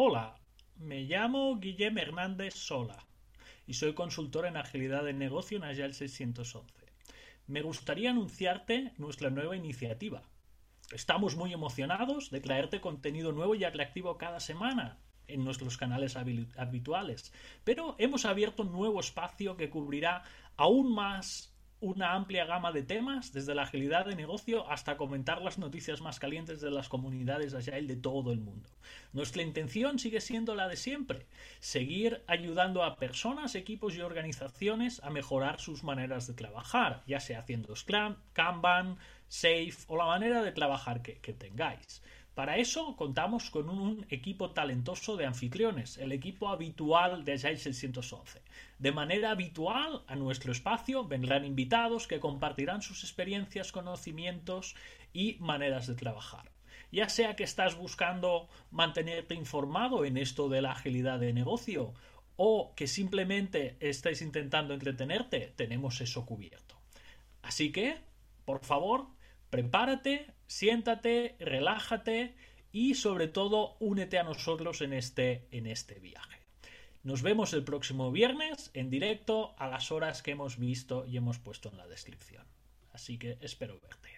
Hola, me llamo Guillem Hernández Sola y soy consultor en agilidad de negocio en Agile 611. Me gustaría anunciarte nuestra nueva iniciativa. Estamos muy emocionados de traerte contenido nuevo y atractivo cada semana en nuestros canales habituales, pero hemos abierto un nuevo espacio que cubrirá aún más una amplia gama de temas, desde la agilidad de negocio hasta comentar las noticias más calientes de las comunidades Agile de todo el mundo. Nuestra intención sigue siendo la de siempre, seguir ayudando a personas, equipos y organizaciones a mejorar sus maneras de trabajar, ya sea haciendo Scrum, Kanban, Safe o la manera de trabajar que, que tengáis. Para eso contamos con un equipo talentoso de anfitriones, el equipo habitual de Agile 611. De manera habitual a nuestro espacio vendrán invitados que compartirán sus experiencias, conocimientos y maneras de trabajar. Ya sea que estás buscando mantenerte informado en esto de la agilidad de negocio o que simplemente estáis intentando entretenerte, tenemos eso cubierto. Así que, por favor, prepárate, siéntate, relájate y sobre todo únete a nosotros en este, en este viaje. Nos vemos el próximo viernes en directo a las horas que hemos visto y hemos puesto en la descripción. Así que espero verte.